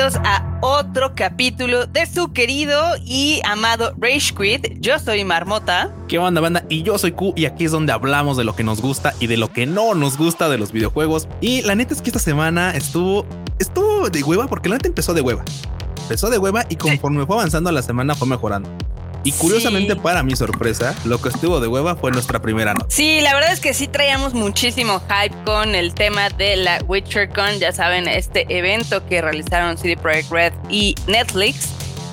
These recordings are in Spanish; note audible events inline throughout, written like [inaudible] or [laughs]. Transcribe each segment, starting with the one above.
bienvenidos a otro capítulo de su querido y amado Rage Quit. Yo soy Marmota. ¿Qué onda, banda? Y yo soy Q y aquí es donde hablamos de lo que nos gusta y de lo que no nos gusta de los videojuegos. Y la neta es que esta semana estuvo, estuvo de hueva porque la neta empezó de hueva. Empezó de hueva y conforme fue avanzando la semana fue mejorando. Y curiosamente, para mi sorpresa, lo que estuvo de hueva fue nuestra primera nota. Sí, la verdad es que sí traíamos muchísimo hype con el tema de la WitcherCon. Ya saben, este evento que realizaron CD Projekt Red y Netflix,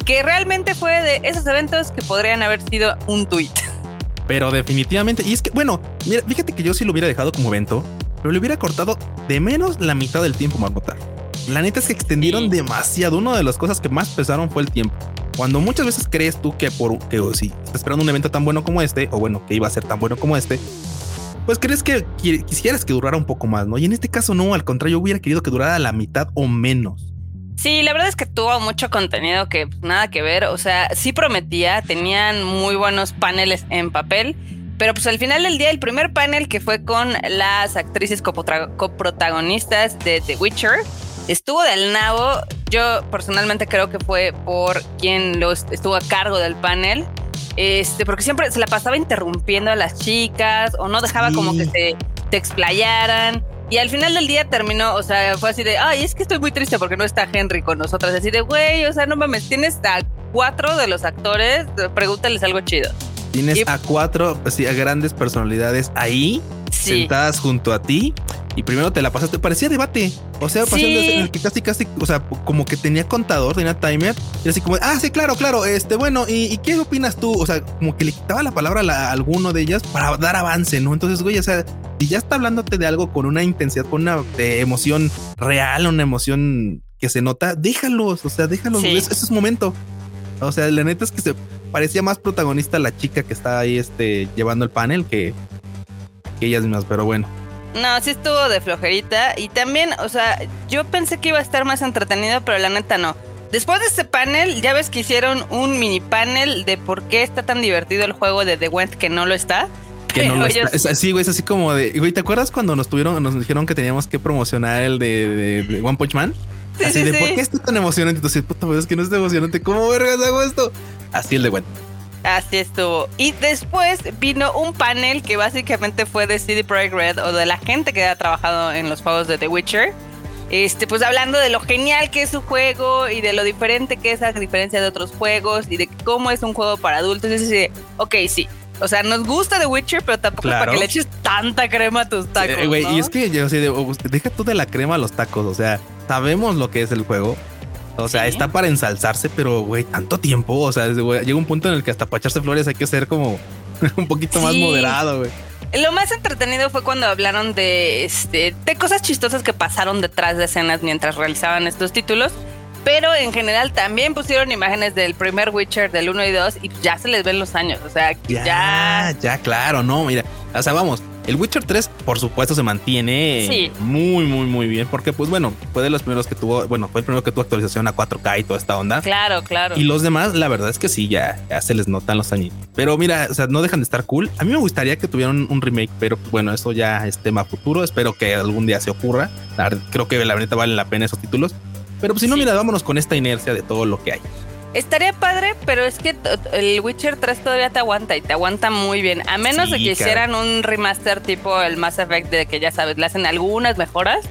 que realmente fue de esos eventos que podrían haber sido un tweet. [laughs] Pero definitivamente, y es que, bueno, mira, fíjate que yo sí lo hubiera dejado como evento, pero le hubiera cortado de menos la mitad del tiempo, Marmota. La neta es que extendieron demasiado. Una de las cosas que más pesaron fue el tiempo. Cuando muchas veces crees tú que por que si estás esperando un evento tan bueno como este, o bueno, que iba a ser tan bueno como este, pues crees que quisieras que durara un poco más, ¿no? Y en este caso no, al contrario, hubiera querido que durara la mitad o menos. Sí, la verdad es que tuvo mucho contenido que pues, nada que ver, o sea, sí prometía, tenían muy buenos paneles en papel, pero pues al final del día el primer panel que fue con las actrices coprotagonistas de The Witcher, estuvo del nabo. Yo personalmente creo que fue por quien lo estuvo a cargo del panel. Este, porque siempre se la pasaba interrumpiendo a las chicas o no dejaba como que se te explayaran. Y al final del día terminó, o sea, fue así de, ay, es que estoy muy triste porque no está Henry con nosotras. Así de, güey, o sea, no mames, tienes a cuatro de los actores, pregúntales algo chido. Tienes a cuatro, así, a grandes personalidades ahí, sentadas junto a ti y primero te la pasaste, parecía debate. O sea, sí. que casi, casi, o sea, como que tenía contador, tenía timer, y así como, ah, sí, claro, claro, este, bueno, ¿y, qué opinas tú? O sea, como que le quitaba la palabra a, alguno de ellas para dar avance, ¿no? Entonces, güey, o sea, si ya está hablándote de algo con una intensidad, con una emoción real, una emoción que se nota, déjalos, o sea, déjalos, ese es momento. O sea, la neta es que se parecía más protagonista la chica que está ahí, este, llevando el panel que, que ellas mismas, pero bueno. No, sí estuvo de flojerita. Y también, o sea, yo pensé que iba a estar más entretenido, pero la neta no. Después de este panel, ya ves que hicieron un mini panel de por qué está tan divertido el juego de The Went que no lo está. Que no [laughs] lo está. Es así, güey, es así como de. Güey, ¿te acuerdas cuando nos tuvieron, nos dijeron que teníamos que promocionar el de, One Punch Man? Sí, así de por qué está tan emocionante. Entonces, puta, es que no está emocionante. ¿Cómo vergas hago esto? Así el de Went. Así estuvo. Y después vino un panel que básicamente fue de CD Projekt Red o de la gente que ha trabajado en los juegos de The Witcher. Este, pues hablando de lo genial que es su juego y de lo diferente que es a diferencia de otros juegos y de cómo es un juego para adultos. Y así, ok, sí. O sea, nos gusta The Witcher, pero tampoco para que le eches tanta crema a tus tacos. Y es que yo sé, deja tú de la crema a los tacos. O sea, sabemos lo que es el juego o sea, está para ensalzarse, pero güey, tanto tiempo. O sea, llega un punto en el que hasta para echarse flores hay que ser como [laughs] un poquito más moderado, güey. Lo más entretenido fue cuando hablaron de, este, de cosas chistosas que pasaron detrás de escenas mientras realizaban estos títulos. Pero en general también pusieron imágenes del primer Witcher del 1 y 2 y ya se les ven los años. O sea, ya. Ya, ya claro, no, mira. O sea, vamos, el Witcher 3, por supuesto, se mantiene muy, muy, muy bien, porque, pues bueno, fue de los primeros que tuvo, bueno, fue el primero que tuvo actualización a 4K y toda esta onda. Claro, claro. Y los demás, la verdad es que sí, ya, ya se les notan los años. Pero mira, o sea, no dejan de estar cool. A mí me gustaría que tuvieran un remake, pero bueno, eso ya es tema futuro. Espero que algún día se ocurra. Creo que la verdad vale la pena esos títulos. Pero pues si no, mira, vámonos con esta inercia de todo lo que hay. Estaría padre, pero es que el Witcher 3 todavía te aguanta y te aguanta muy bien. A menos de que hicieran un remaster tipo el Mass Effect de que ya sabes, le hacen algunas mejoras,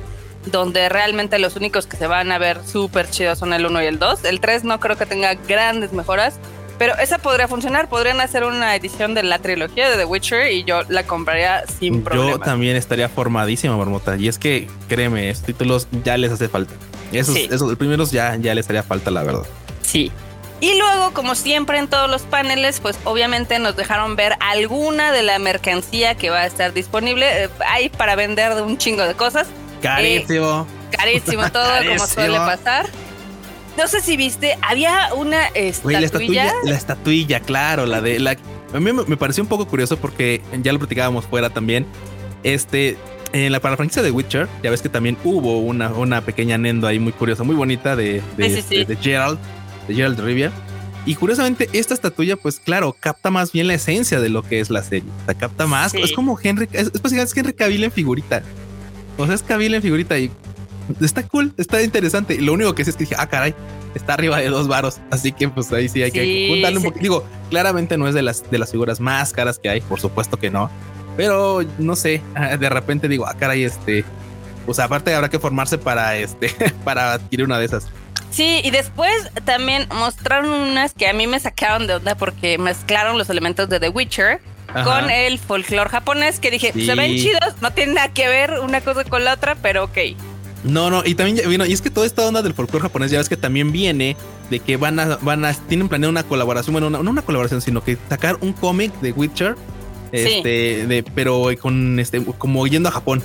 donde realmente los únicos que se van a ver súper chidos son el 1 y el 2. El 3 no creo que tenga grandes mejoras, pero esa podría funcionar. Podrían hacer una edición de la trilogía de The Witcher y yo la compraría sin problema. Yo también estaría formadísima, Marmota. Y es que, créeme, estos títulos ya les hace falta. Esos, esos los primeros ya, ya les haría falta, la verdad. Sí. Y luego, como siempre en todos los paneles, pues obviamente nos dejaron ver alguna de la mercancía que va a estar disponible. Eh, hay para vender de un chingo de cosas. Carísimo. Eh, carísimo todo, como suele pasar. No sé si viste, había una estatuilla. la estatuilla. La estatuilla, claro, la de la. A mí me, pareció un poco curioso porque ya lo platicábamos fuera también. Este, en la para la franquicia de Witcher, ya ves que también hubo una, una pequeña nendo ahí muy curiosa, muy bonita de, de Gerald de Gerald Rivia. Y curiosamente, esta estatuilla, pues claro, capta más bien la esencia de lo que es la serie. O sea, capta más. Es como Henry, es, es, Henry Cavill en figurita. O sea, es Cavill en figurita y está cool, está interesante. Lo único que sí es que dije, ah, caray, está arriba de dos varos. Así que pues ahí sí hay que juntarle un poquito. Digo, claramente no es de las, de las figuras más caras que hay, por supuesto que no. Pero no sé, de repente digo, ah, caray, este, pues aparte habrá que formarse para este, [laughs] para adquirir una de esas. Sí, y después también mostraron unas que a mí me sacaron de onda porque mezclaron los elementos de The Witcher con el folclore japonés que dije, se ven chidos, no tienen nada que ver una cosa con la otra, pero ok. No, no, y también vino, y es que toda esta onda del folclore japonés ya ves que también viene de que van a, van a, tienen planeado una colaboración, bueno, no una colaboración, sino que sacar un cómic de Witcher, este, de, pero con este, como yendo a Japón.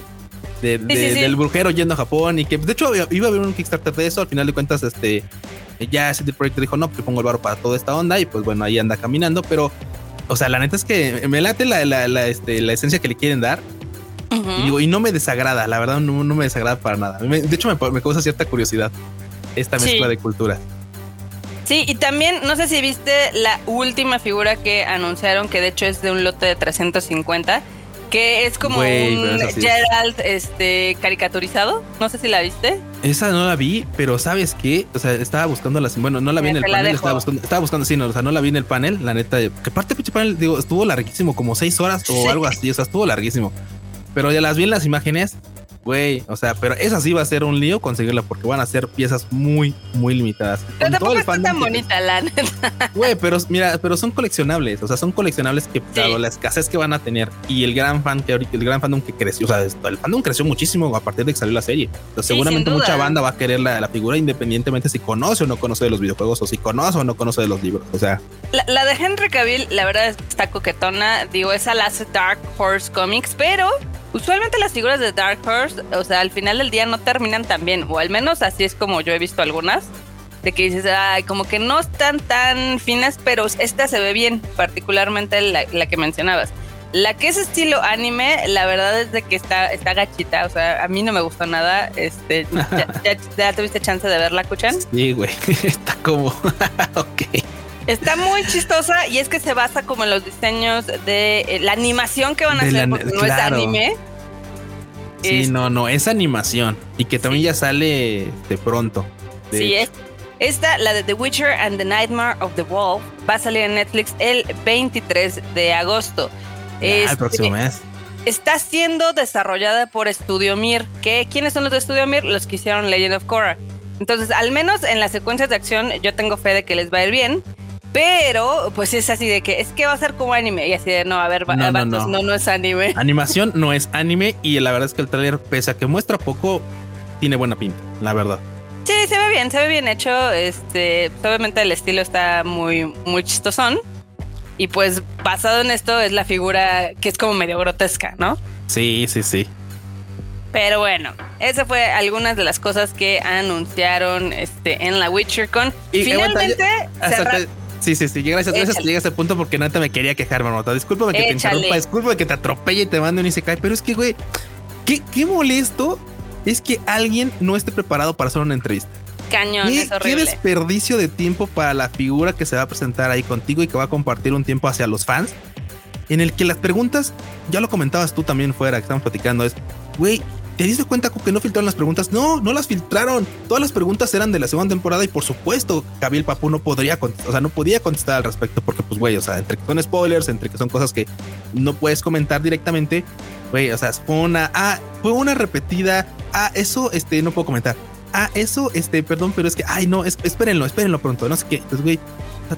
Del brujero yendo a Japón y que de hecho iba a haber un Kickstarter de eso, al final de cuentas, este, ya ese proyecto dijo, no, pues pongo el barro para toda esta onda y pues bueno, ahí anda caminando, pero, o sea, la neta es que me late la, la, la, este, la esencia que le quieren dar y digo, y no me desagrada, la verdad no, me desagrada para nada. de hecho, me, causa cierta curiosidad esta mezcla de cultura. Sí, y también no sé si viste la última figura que anunciaron, que de hecho es de un lote de 350, que es como un Gerald este, caricaturizado. No sé si la viste. Esa no la vi, pero ¿sabes qué? O sea, estaba buscando las. Bueno, no la vi en el panel, estaba buscando, estaba buscando, sí, no, o sea, no la vi en el panel, la neta. Que parte pinche panel, digo, estuvo larguísimo, como seis horas o algo así, o sea, estuvo larguísimo. Pero ya las vi en las imágenes, güey, o sea, pero esa sí va a ser un lío conseguirla porque van a ser piezas muy, muy limitadas. Pero tampoco está tan bonita la neta. [laughs] Güey, pero mira, pero son coleccionables, o sea, son coleccionables que dado la escasez que van a tener y el gran fan que ahorita, el gran fandom que creció, o sea, el fandom creció muchísimo a partir de que salió la serie. Entonces, seguramente mucha banda va a querer la, la, figura independientemente si conoce o no conoce de los videojuegos o si conoce o no conoce de los libros, o sea. La, la de Henry Cavill, la verdad está coquetona, digo, esa la hace Dark Horse Comics, pero Usualmente las figuras de Dark Horse, o sea, al final del día no terminan tan bien, o al menos así es como yo he visto algunas, de que dices, ay, como que no están tan finas, pero esta se ve bien, particularmente la, que mencionabas. La que es estilo anime, la verdad es de que está, está gachita, o sea, a mí no me gustó nada. Este, [laughs] ¿ya, tuviste chance de verla, Kuchan? Sí, güey, [laughs] está como, [laughs] ok. Está muy chistosa y es que se basa como en los diseños de eh, la animación que van a hacer, porque no es anime. Sí, no, no, es animación y que también ya sale de pronto. sí, es. Esta, la de The Witcher and the Nightmare of the Wolf, va a salir en Netflix el 23 de agosto. el este, próximo mes. Está siendo desarrollada por Studio Mir. ¿Qué? ¿Quiénes son los de Studio Mir? Los que hicieron Legend of Korra. Entonces, al menos en las secuencias de acción, yo tengo fe de que les va a ir bien. Pero, pues es así de que es que va a ser como anime. Y así de no, a ver, no, no, no. no, es anime. [laughs] Animación no es anime. Y la verdad es que el trailer, pese a que muestra poco, tiene buena pinta, la verdad. Sí, se ve bien, se ve bien hecho. Este, obviamente el estilo está muy, muy chistosón. Y pues basado en esto es la figura que es como medio grotesca, ¿no? Sí, sí, sí. Pero bueno, esa fue algunas de las cosas que anunciaron este, en la WitcherCon. Y Finalmente, Sí, sí, sí. Gracias, gracias que llegas a ese punto porque neta me quería quejar, Marmota. Discúlpame que te interrumpa, discúlpame que te atropelle y te mande un Isekai, pero es que, güey, qué, qué molesto es que alguien no esté preparado para hacer una entrevista. Cañón, ¿Qué, es horrible. Qué desperdicio de tiempo para la figura que se va a presentar ahí contigo y que va a compartir un tiempo hacia los fans. En el que las preguntas, ya lo comentabas tú también fuera, que estamos platicando, es, güey, ¿Te diste cuenta que no filtraron las preguntas? No, no las filtraron. Todas las preguntas eran de la segunda temporada y por supuesto Gabriel Papu no podría o sea, no podía contestar al respecto porque pues güey, o sea, entre que son spoilers, entre que son cosas que no puedes comentar directamente, güey, o sea, fue una, ah, fue una repetida, ah, eso, este, no puedo comentar. Ah, eso, este, perdón, pero es que, ay, no, espérenlo, espérenlo pronto, no sé qué. Entonces, güey,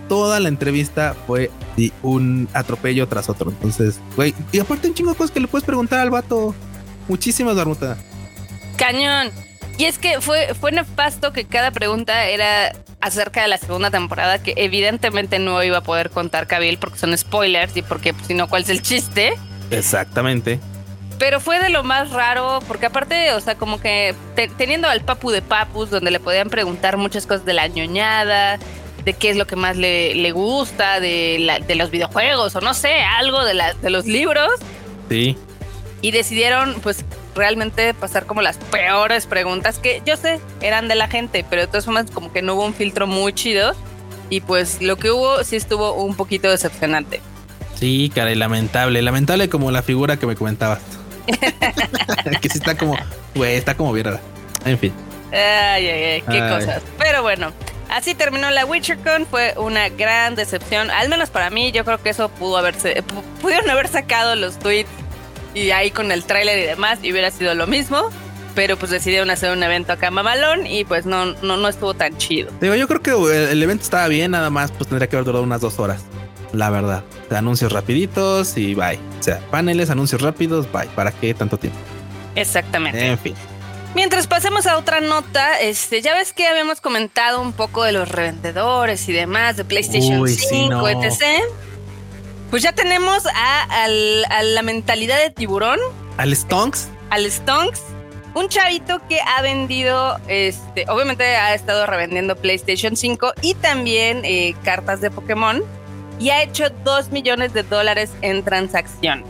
toda la entrevista fue un atropello tras otro. Entonces, güey, y aparte un chingo de cosas que le puedes preguntar al vato. Muchísimas, Darmuta. Cañón. Y es que fue, fue nefasto que cada pregunta era acerca de la segunda temporada, que evidentemente no iba a poder contar Kabil porque son spoilers y porque pues, si no, ¿cuál es el chiste? Exactamente. Pero fue de lo más raro, porque aparte, o sea, como que teniendo al papu de papus, donde le podían preguntar muchas cosas de la ñoñada, de qué es lo que más le, le gusta, de, la, de los videojuegos, o no sé, algo de, la, de los libros. Sí y decidieron pues realmente pasar como las peores preguntas que yo sé eran de la gente, pero de todas formas como que no hubo un filtro muy chido y pues lo que hubo sí estuvo un poquito decepcionante. Sí, caray, lamentable, lamentable como la figura que me comentabas. [laughs] que sí está como, güey, está como bien En fin. Ay, ay, ay, qué cosas. Pero bueno, así terminó la WitcherCon. Fue una gran decepción. Al menos para mí, yo creo que eso pudo haberse. Pudieron haber sacado los tweets y ahí con el tráiler y demás, y hubiera sido lo mismo pero pues decidieron hacer un evento acá mamalón y pues no, no, no estuvo tan chido. Digo, yo creo que el evento estaba bien, nada más pues tendría que haber durado unas dos horas, la verdad. anuncios rapiditos y bye. O sea, paneles, anuncios rápidos, bye. ¿Para qué tanto tiempo? Exactamente. En fin. Mientras pasemos a otra nota, este, ya ves que habíamos comentado un poco de los revendedores y demás de PlayStation 5, etc. Pues ya tenemos a, a, la mentalidad de tiburón. Al Stonks. Al Stonks un chavito que ha vendido, este, obviamente ha estado revendiendo PlayStation 5 y también eh, cartas de Pokémon y ha hecho 2 millones de dólares en transacciones.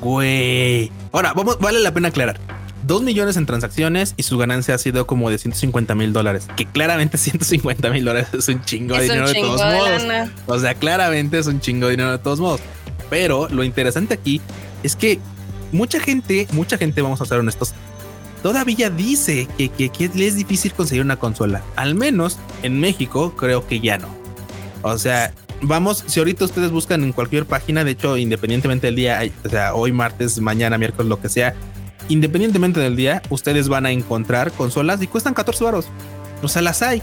Güey. Ahora, vamos, vale la pena aclarar. 2 millones en transacciones y su ganancia ha sido como de 150 mil dólares. Que claramente [laughs] 150 mil dólares es un chingo de dinero de todos modos. O sea, claramente es un chingo de dinero de todos modos. Pero lo interesante aquí es que mucha gente, mucha gente, vamos a ser honestos, todavía dice que, que, le es difícil conseguir una consola. Al menos en México creo que ya no. O sea, vamos, si ahorita ustedes buscan en cualquier página, de hecho, independientemente del día, o sea, hoy martes, mañana, miércoles, lo que sea, independientemente del día, ustedes van a encontrar consolas y cuestan 14 baros. O sea, las hay,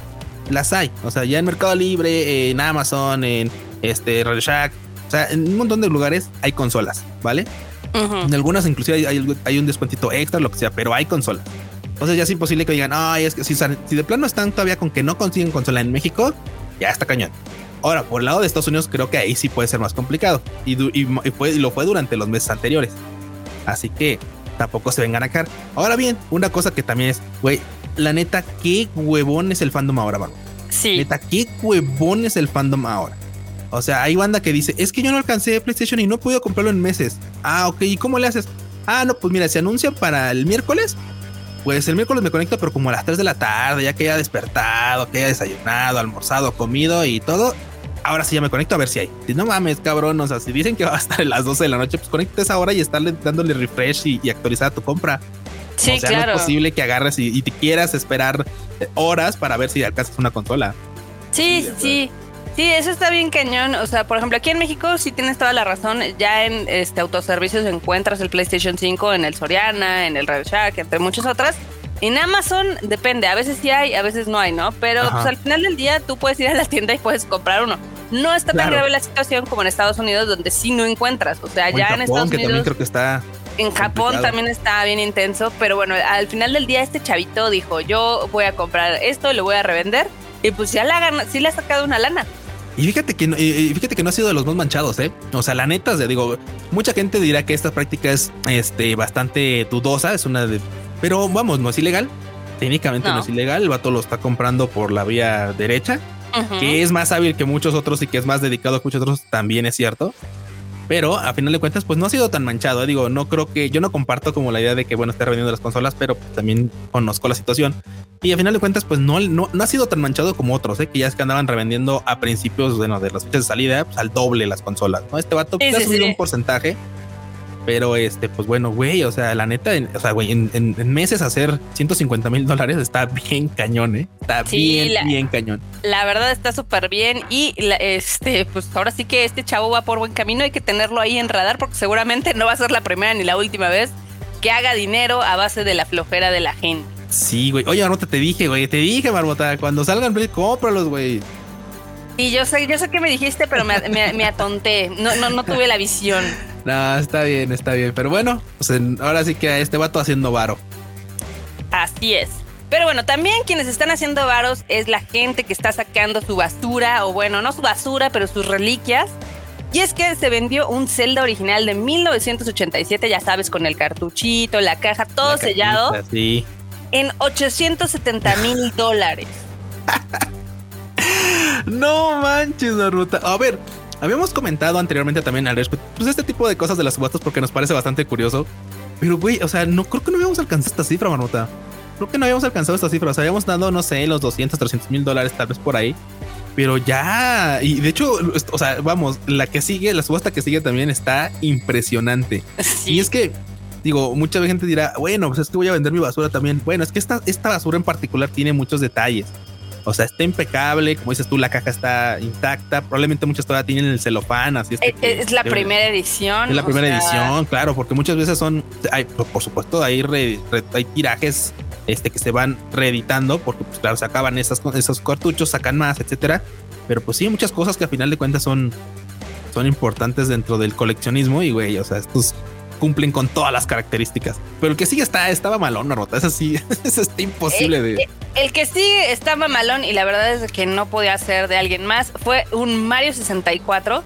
las hay. O sea, ya en Mercado Libre, en Amazon, en este Radio Shack, o sea, en un montón de lugares hay consolas, ¿vale? En algunas inclusive hay, un descuentito extra, lo que sea, pero hay consola. Entonces ya es imposible que digan, ay, es que si, de plano están todavía con que no consiguen consola en México, ya está cañón. Ahora, por el lado de Estados Unidos, creo que ahí sí puede ser más complicado. Y, lo fue durante los meses anteriores. Así que tampoco se vengan a caer. Ahora bien, una cosa que también es, güey, la neta, qué huevón es el fandom ahora, mano. Sí. Neta, qué huevón es el fandom ahora. O sea, hay banda que dice, es que yo no alcancé PlayStation y no puedo comprarlo en meses. Ah, ok, ¿y cómo le haces? Ah, no, pues mira, se anuncia para el miércoles. Pues el miércoles me conecto, pero como a las 3 de la tarde, ya que haya despertado, que haya desayunado, almorzado, comido y todo. Ahora sí ya me conecto a ver si hay. Si no mames, cabrón. O sea, si dicen que va a estar a las 12 de la noche, pues conecta esa hora y estarle dándole refresh y, actualizar tu compra. Sí, o sea, claro. No es posible que agarres y, y, te quieras esperar horas para ver si alcanzas una consola. Sí, sí. Sí, eso está bien cañón. O sea, por ejemplo, aquí en México sí tienes toda la razón. Ya en este autoservicios encuentras el PlayStation 5 en el Soriana, en el Red Shack, entre muchas otras. En Amazon depende, a veces sí hay, a veces no hay, ¿no? Pero pues, al final del día tú puedes ir a la tienda y puedes comprar uno. No está tan grave la situación como en Estados Unidos, donde sí no encuentras. O sea, ya en, Estados que También creo que está. En Japón también está bien intenso, pero bueno, al final del día este chavito dijo, yo voy a comprar esto, lo voy a revender. Y pues ya la sí le ha sacado una lana. Y fíjate que, fíjate que no ha sido de los más manchados, ¿eh? O sea, la neta, digo, mucha gente dirá que esta práctica es este, bastante dudosa, es una de... Pero vamos, no es ilegal. Técnicamente no, es ilegal, el vato lo está comprando por la vía derecha, que es más hábil que muchos otros y que es más dedicado a muchos otros, también es cierto. Pero a final de cuentas, pues no ha sido tan manchado. ¿eh? Digo, no creo que yo no comparto como la idea de que, bueno, esté revendiendo las consolas, pero también conozco la situación. Y a final de cuentas, pues no, no, ha sido tan manchado como otros, ¿eh? que ya es que andaban revendiendo a principios bueno, de las fechas de salida pues, al doble las consolas. ¿no? Este vato ha subido un porcentaje pero este, pues bueno, güey, o sea, la neta, o sea, güey, en, meses hacer 150 mil dólares está bien cañón, ¿eh? Está bien, bien cañón. La verdad está súper bien y este, pues ahora sí que este chavo va por buen camino, hay que tenerlo ahí en radar porque seguramente no va a ser la primera ni la última vez que haga dinero a base de la flojera de la gente. Sí, güey. Oye, Marmota, te dije, güey, te dije, Marmota, cuando salgan, cómpralos, güey. Y yo sé, yo sé que me dijiste, pero me, me atonté. No, no, no tuve la visión. No, está bien, está bien. Pero bueno, pues ahora sí que a este vato haciendo varo. Así es. Pero bueno, también quienes están haciendo varos es la gente que está sacando su basura, o bueno, no su basura, pero sus reliquias. Y es que se vendió un Zelda original de 1987, ya sabes, con el cartuchito, la caja, todo sellado. sí. En 870 mil dólares. [laughs] no manches, ruta. A ver, Habíamos comentado anteriormente también al respecto, pues este tipo de cosas de las subastas porque nos parece bastante curioso. Pero güey, o sea, no creo que no habíamos alcanzado esta cifra, Marmota. Creo que no habíamos alcanzado esta cifra. O sea, habíamos dado, no sé, los 200, 300 mil dólares tal vez por ahí. Pero ya, y de hecho, o sea, vamos, la que sigue, la subasta que sigue también está impresionante. Y es que digo, mucha gente dirá, bueno, pues es que voy a vender mi basura también. Bueno, es que esta, esta basura en particular tiene muchos detalles. O sea, está impecable, como dices tú, la caja está intacta. Probablemente muchas todavía tienen el celofán, así es. Eh, es, la primera edición. Es la primera edición, claro, porque muchas veces son, hay, por supuesto, hay, hay tirajes este, que se van reeditando, porque pues claro, se acaban esas, esos cartuchos, sacan más, etcétera. Pero pues sí, muchas cosas que a final de cuentas son, son importantes dentro del coleccionismo y güey, o sea, estos cumplen con todas las características. Pero el que sigue está, estaba malón, rota. Eso sí, [laughs] eso está imposible el, de. El que sigue estaba malón y la verdad es que no podía ser de alguien más. Fue un Mario 64.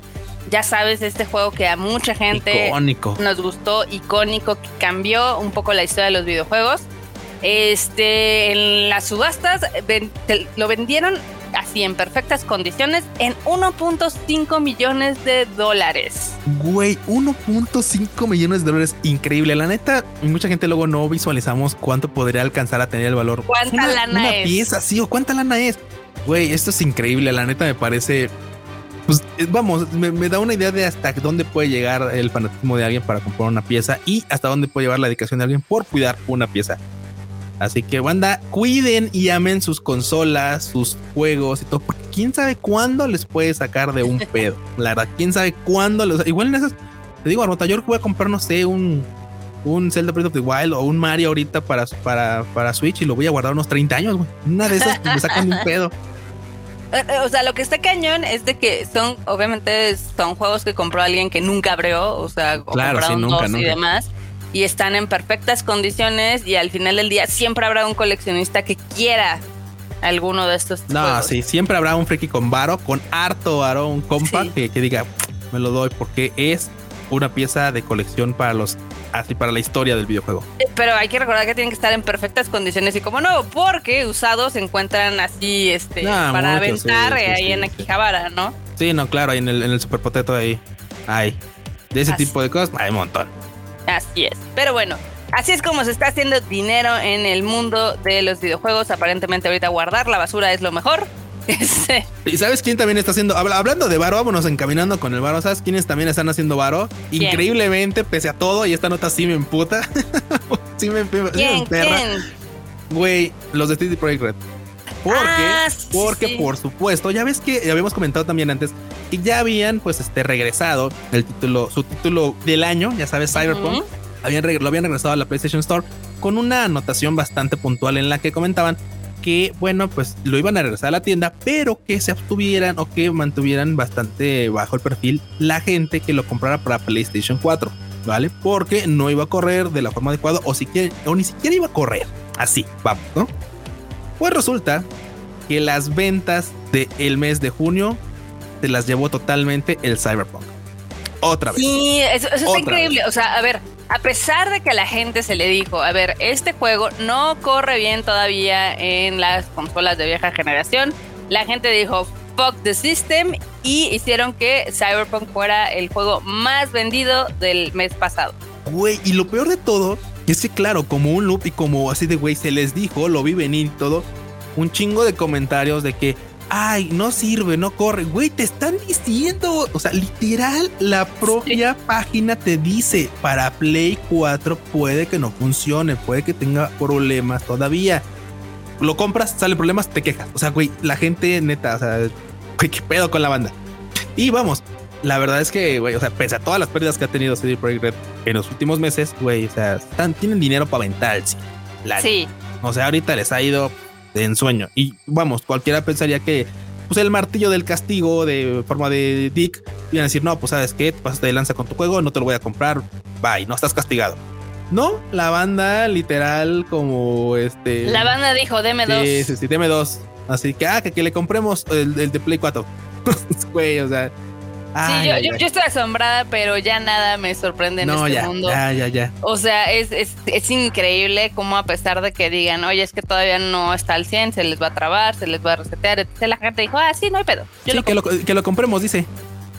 Ya sabes, este juego que a mucha gente nos gustó, icónico, que cambió un poco la historia de los videojuegos. Este, en las subastas lo vendieron así en perfectas condiciones en 1.5 millones de dólares. Güey, 1.5 millones de dólares, increíble. La neta, mucha gente luego no visualizamos cuánto podría alcanzar a tener el valor. ¿Cuánta lana una pieza, sí, o cuánta lana es. Güey, esto es increíble. La neta me parece. Pues eh, vamos, me, me, da una idea de hasta dónde puede llegar el fanatismo de alguien para comprar una pieza y hasta dónde puede llevar la dedicación de alguien por cuidar una pieza. Así que, banda, cuiden y amen sus consolas, sus juegos y todo, porque quién sabe cuándo les puede sacar de un pedo. [laughs] La verdad, quién sabe cuándo. igual en esas, te digo, a yo voy a comprar, no sé, un, un Zelda Breath of the Wild o un Mario ahorita para, para, para Switch y lo voy a guardar unos 30 años, güey. Una de esas me sacan de un pedo. [laughs] Eh, eh, o sea, lo que está cañón es de que son, obviamente, son juegos que compró alguien que nunca abrió, o sea, o claro, sí, nunca, nunca. y demás y están en perfectas condiciones y al final del día siempre habrá un coleccionista que quiera alguno de estos. No, sí, siempre habrá un friki con varo, con harto varo, un compa que, diga, me lo doy porque es una pieza de colección para los así para la historia del videojuego. Eh, pero hay que recordar que tienen que estar en perfectas condiciones y como no, porque usados se encuentran así este para aventar ahí en Akihabara, ¿no? Sí, no, claro, ahí en el, en el Super Potato ahí hay de ese tipo de cosas, hay un montón. Así es. Pero bueno, así es como se está haciendo dinero en el mundo de los videojuegos. Aparentemente ahorita guardar la basura es lo mejor. [laughs] Este. ¿Y sabes quién también está haciendo? Hablando de varo, vámonos encaminando con el varo. ¿Sabes quiénes también están haciendo varo? Increíblemente, pese a todo, y esta nota sí me emputa. [laughs] sí me, sí me emperra. Güey, los de City Project Red. Porque, ah, porque por supuesto, ya ves que ya habíamos comentado también antes que ya habían pues este regresado el título, su título del año, ya sabes, Cyberpunk, habían, lo habían regresado a la PlayStation Store con una anotación bastante puntual en la que comentaban que, bueno, pues lo iban a regresar a la tienda, pero que se obtuvieran o que mantuvieran bastante bajo el perfil la gente que lo comprara para PlayStation 4, ¿vale? Porque no iba a correr de la forma adecuada o, siquiera, o ni siquiera iba a correr. Así, vamos, ¿no? Pues resulta que las ventas del mes de junio se las llevó totalmente el Cyberpunk. Otra vez. Sí, eso, es increíble. O sea, a ver, a pesar de que a la gente se le dijo, a ver, este juego no corre bien todavía en las consolas de vieja generación, la gente dijo, fuck the system y hicieron que Cyberpunk fuera el juego más vendido del mes pasado. Güey, y lo peor de todo es que, claro, como un loop y como así de güey, se les dijo, lo vi venir y todo, un chingo de comentarios de que, ay, no sirve, no corre. Güey, te están diciendo, o sea, literal, la propia página te dice, para Play 4 puede que no funcione, puede que tenga problemas todavía. Lo compras, sale problemas, te quejas. O sea, güey, la gente neta, o sea, güey, qué pedo con la banda. Y vamos, la verdad es que, güey, o sea, pese a todas las pérdidas que ha tenido CD Projekt Red en los últimos meses, güey, o sea, están, tienen dinero para aventar sí. O sea, ahorita les ha ido de ensueño. Y vamos, cualquiera pensaría que pues el martillo del castigo de forma de Dick iban a decir, no, pues sabes qué, pasaste de lanza con tu juego, no te lo voy a comprar, bye, no estás castigado. No, la banda literal como este... La banda dijo, deme dos. Sí, sí, sí, deme dos. Así que, ah, que, que le compremos el, el de Play 4. [laughs] Güey, o sea, sí, yo, yo, estoy asombrada, pero ya nada me sorprende en este mundo. Ya, ya, ya. O sea, es, es, es, increíble cómo a pesar de que digan, oye, es que todavía no está al 100, se les va a trabar, se les va a resetear, etc. La gente dijo, ah, sí, no hay pedo. sí, que, lo, que lo compremos, dice.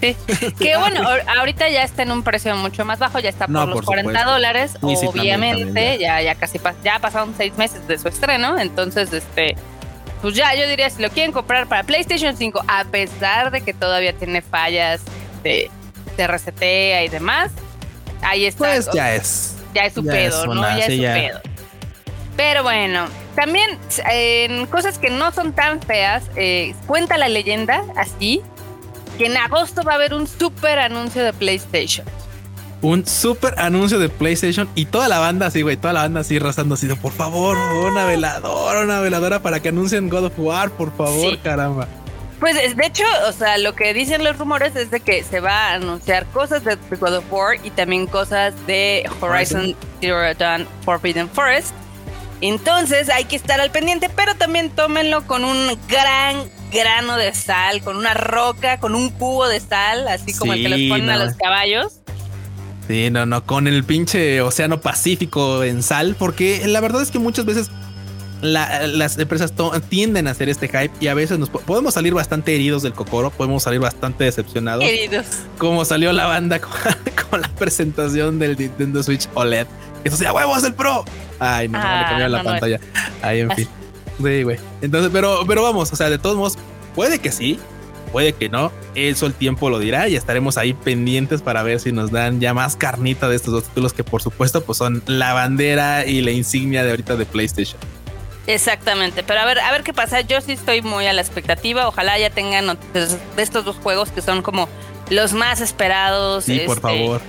Sí. [laughs] que bueno, ahorita ya está en un precio mucho más bajo, ya está por los 40 dólares. obviamente, ya. ya, casi ya pasaron seis meses de su estreno, entonces este pues ya, yo diría, si lo quieren comprar para PlayStation 5, a pesar de que todavía tiene fallas de, de resetea y demás, ahí está. Pues ya es. ya es su pedo, ¿no? Ya es su pedo. Pero bueno, también en cosas que no son tan feas, eh, cuenta la leyenda así que en agosto va a haber un super anuncio de PlayStation. Un super anuncio de PlayStation y toda la banda así, güey, toda la banda así rozando así de por favor, una veladora, una veladora para que anuncien God of War, por favor, caramba. Pues de hecho, o sea, lo que dicen los rumores es de que se va a anunciar cosas de God of War y también cosas de Horizon Zero Dawn Forbidden Forest. Entonces hay que estar al pendiente, pero también tómenlo con un gran grano de sal, con una roca, con un cubo de sal, así como el que les ponen a los caballos. Sí, no, no, con el pinche océano Pacífico en sal, porque la verdad es que muchas veces las empresas tienden a hacer este hype y a veces nos podemos salir bastante heridos del cocoro, podemos salir bastante decepcionados. Heridos. Como salió la banda [laughs] con, la presentación del Nintendo Switch OLED. Eso sea, huevos el Pro. Ay, no, le ah, cambiaron la pantalla. Ahí, en fin. Sí, güey. Entonces, pero, pero vamos, o sea, de todos modos, puede que sí, puede que no. Eso el tiempo lo dirá y estaremos ahí pendientes para ver si nos dan ya más carnita de estos dos títulos que por supuesto pues son la bandera y la insignia de ahorita de PlayStation. Exactamente, pero a ver, a ver qué pasa. Yo sí estoy muy a la expectativa. Ojalá ya tengan noticias de estos dos juegos que son como los más esperados. Sí, por este, favor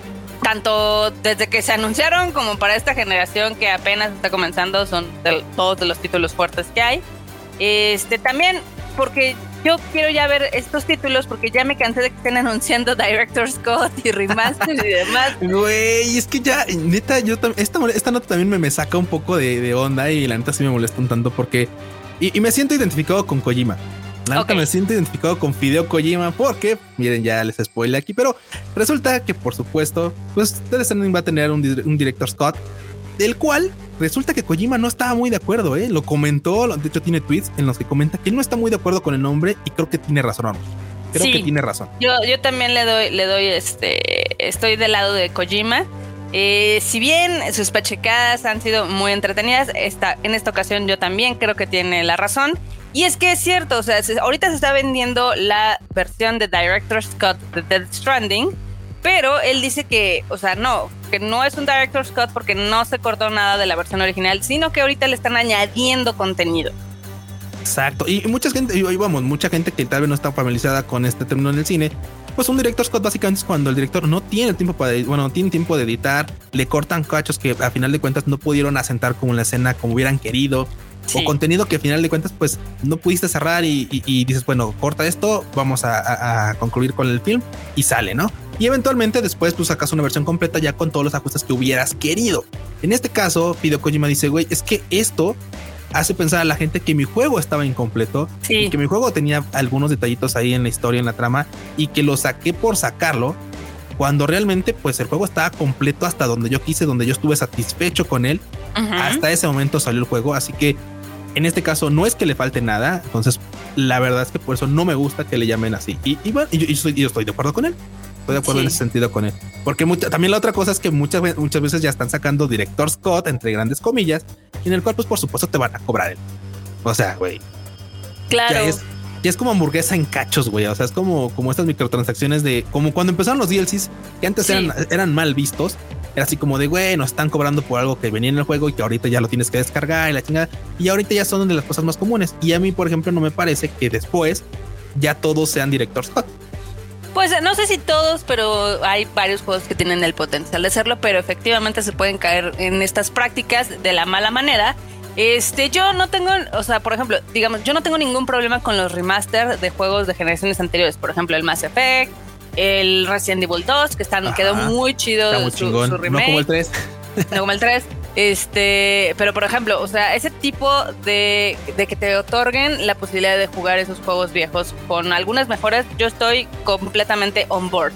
tanto desde que se anunciaron como para esta generación que apenas está comenzando, son todos de los títulos fuertes que hay. Este también porque yo quiero ya ver estos títulos porque ya me cansé de que estén anunciando Director's Scott y Remaster y demás. [laughs] Güey, es que ya, neta, yo esta, esta nota también me, me saca un poco de, onda y la neta sí me molesta un tanto porque. y me siento identificado con Kojima. La me siento identificado con Fideo Kojima porque, miren, ya les spoilé aquí, pero resulta que por supuesto, pues Stranding va a tener un, director Scott, del cual resulta que Kojima no estaba muy de acuerdo, ¿eh? Lo comentó, de hecho tiene tweets en los que comenta que él no está muy de acuerdo con el nombre y creo que tiene razón, Creo que tiene razón. Yo, yo también le doy, le doy, este, estoy del lado de Kojima. Eh, si bien sus pachecadas han sido muy entretenidas, esta, en esta ocasión yo también creo que tiene la razón. Y es que es cierto, o sea, ahorita se está vendiendo la versión de Director's Cut de Death Stranding, pero él dice que, o sea, no, que no es un Director's Cut porque no se cortó nada de la versión original, sino que ahorita le están añadiendo contenido. Exacto, y mucha gente, y vamos, mucha gente que tal vez no está familiarizada con este término en el cine, pues un director's cut básicamente es cuando el director no tiene tiempo para, bueno, no tiene tiempo de editar, le cortan cachos que a final de cuentas no pudieron asentar como la escena como hubieran querido, o contenido que al final de cuentas pues no pudiste cerrar y, dices, bueno, corta esto, vamos a, concluir con el film y sale, ¿no? Y eventualmente después tú sacas una versión completa ya con todos los ajustes que hubieras querido. En este caso, Hideo Kojima dice, güey, es que esto hace pensar a la gente que mi juego estaba incompleto y que mi juego tenía algunos detallitos ahí en la historia, en la trama y que lo saqué por sacarlo cuando realmente pues el juego estaba completo hasta donde yo quise, donde yo estuve satisfecho con él. Hasta ese momento salió el juego, así que en este caso no es que le falte nada, entonces la verdad es que por eso no me gusta que le llamen así. Y, bueno, yo, estoy, de acuerdo con él. Estoy de acuerdo en ese sentido con él. Porque también la otra cosa es que muchas, muchas veces ya están sacando Director Scott, entre grandes comillas, en el cual pues por supuesto te van a cobrar él. O sea, güey. Claro. Ya es, es como hamburguesa en cachos, güey. O sea, es como, como estas microtransacciones de como cuando empezaron los DLCs que antes eran, eran mal vistos era así como de, güey, nos están cobrando por algo que venía en el juego y que ahorita ya lo tienes que descargar y la chingada. Y ahorita ya son de las cosas más comunes. Y a mí, por ejemplo, no me parece que después ya todos sean director Scott. Pues no sé si todos, pero hay varios juegos que tienen el potencial de hacerlo, pero efectivamente se pueden caer en estas prácticas de la mala manera. Este, yo no tengo, o sea, por ejemplo, digamos, yo no tengo ningún problema con los remaster de juegos de generaciones anteriores, por ejemplo, el Mass Effect, el Resident Evil 2, que está, quedó muy chido su, remake. No como el 3. no como el 3. [laughs] Este, pero por ejemplo, o sea, ese tipo de, de, que te otorguen la posibilidad de jugar esos juegos viejos con algunas mejoras, yo estoy completamente on board.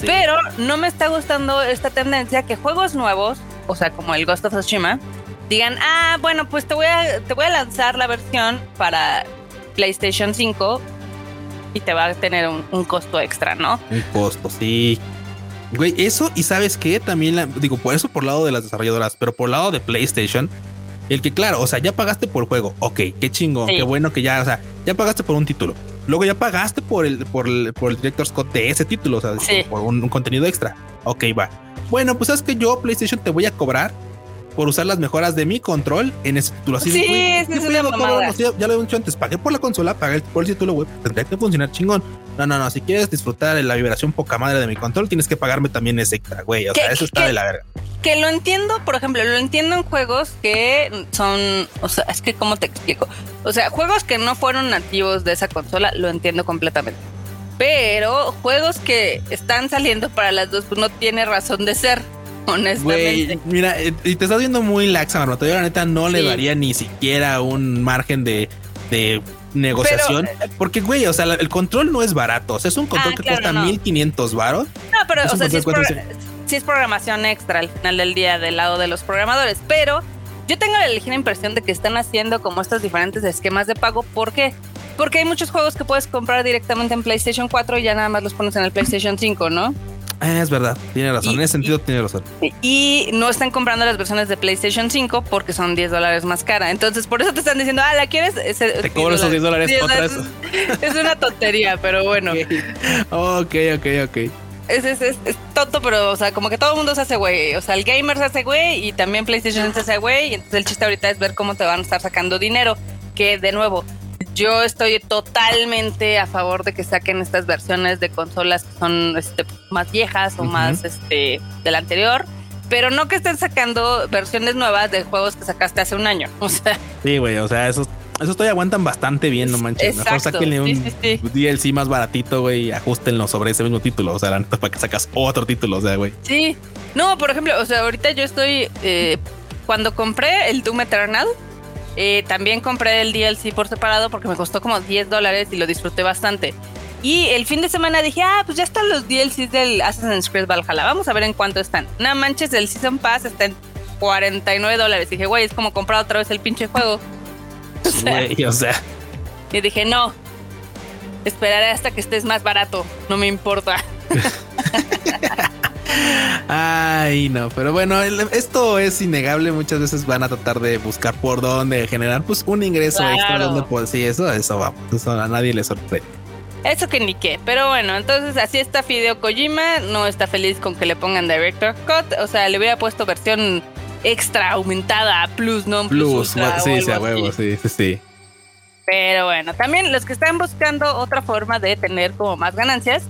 Pero no me está gustando esta tendencia que juegos nuevos, o sea, como el Ghost of Tsushima, digan, ah, bueno, pues te voy a, te voy a lanzar la versión para PlayStation 5 y te va a tener un, costo extra, ¿no? Un costo, sí. Güey, eso y sabes qué, también digo, por eso por lado de las desarrolladoras, pero por lado de PlayStation, el que claro, o sea, ya pagaste por el juego, ok, qué chingo, qué bueno que ya, o sea, ya pagaste por un título, luego ya pagaste por el, por el, por el Director Scott de ese título, o sea, por un, contenido extra, ok, va. bueno, pues sabes que yo, PlayStation, te voy a cobrar por usar las mejoras de mi control en ese título. Así sí, es una mamada. ya, lo he dicho antes, pagué por la consola, pagué por el título web, tendría que funcionar chingón. No, no, no, si quieres disfrutar de la vibración poca madre de mi control, tienes que pagarme también ese extra, güey. O sea, eso está de la verga. Que lo entiendo, por ejemplo, lo entiendo en juegos que son, o sea, es que cómo te explico. O sea, juegos que no fueron nativos de esa consola, lo entiendo completamente. Pero juegos que están saliendo para las dos, pues no tiene razón de ser [laughs] honestamente. mira, eh, y te estás viendo muy laxa, Marmota. Yo la neta no le daría ni siquiera un margen de, negociación. Eh, porque, güey, o sea, el control no es barato. O sea, es un control ah, que cuesta 1500 varos. No, pero, o sea, sí es, programación extra al final del día del lado de los programadores. Pero yo tengo la ligera impresión de que están haciendo como estos diferentes esquemas de pago. ¿Por qué? Porque hay muchos juegos que puedes comprar directamente en PlayStation 4 y ya nada más los pones en el PlayStation 5, ¿no? Ah, es verdad, tiene razón. en ese sentido, tiene razón. Y no están comprando las versiones de PlayStation 5 porque son 10 dólares más cara. Entonces, por eso te están diciendo, ah, ¿la quieres? te cobro esos 10 dólares otra Es una tontería, pero bueno. Ok, ok, ok. Es, es, es, tonto, pero, o sea, como que todo el mundo se hace güey. O sea, el gamer se hace güey y también PlayStation se hace güey. Y entonces el chiste ahorita es ver cómo te van a estar sacando dinero. Que, de nuevo, yo estoy totalmente a favor de que saquen estas versiones de consolas que son este, más viejas o más este, del anterior. Pero no que estén sacando versiones nuevas de juegos que sacaste hace un año. [laughs] O sea. Sí, güey. O sea, esos, esos todavía aguantan bastante bien, no manches. Mejor saquenle un DLC más baratito, güey, y ajustenlo sobre ese mismo título. O sea, la neta, para que sacas otro título, o sea, güey. Sí. No, por ejemplo, o sea, ahorita yo estoy. Eh, cuando compré el Doom Eternal, eh, también compré el DLC por separado porque me costó como 10 dólares y lo disfruté bastante. Y el fin de semana dije, ah, pues ya están los DLCs del Assassin's Creed Valhalla. Vamos a ver en cuánto están. No manches, el Season Pass está en 49 dólares. Dije, güey, es como comprar otra vez el pinche juego. [laughs] o sea. Y dije, no, esperaré hasta que estés más barato. No me importa. [laughs] [laughs] Ay, no, pero bueno, esto es innegable. Muchas veces van a tratar de buscar por dónde generar pues un ingreso extra donde pues sí, eso, eso vamos, eso a nadie le sorprende. Eso que ni qué, pero bueno, entonces así está Fideo Kojima, no está feliz con que le pongan Director Cut, o sea, le hubiera puesto versión extra aumentada, plus, no plus, plus sí, sí, a huevo, sí, sí, sí. Pero bueno, también los que están buscando otra forma de tener como más ganancias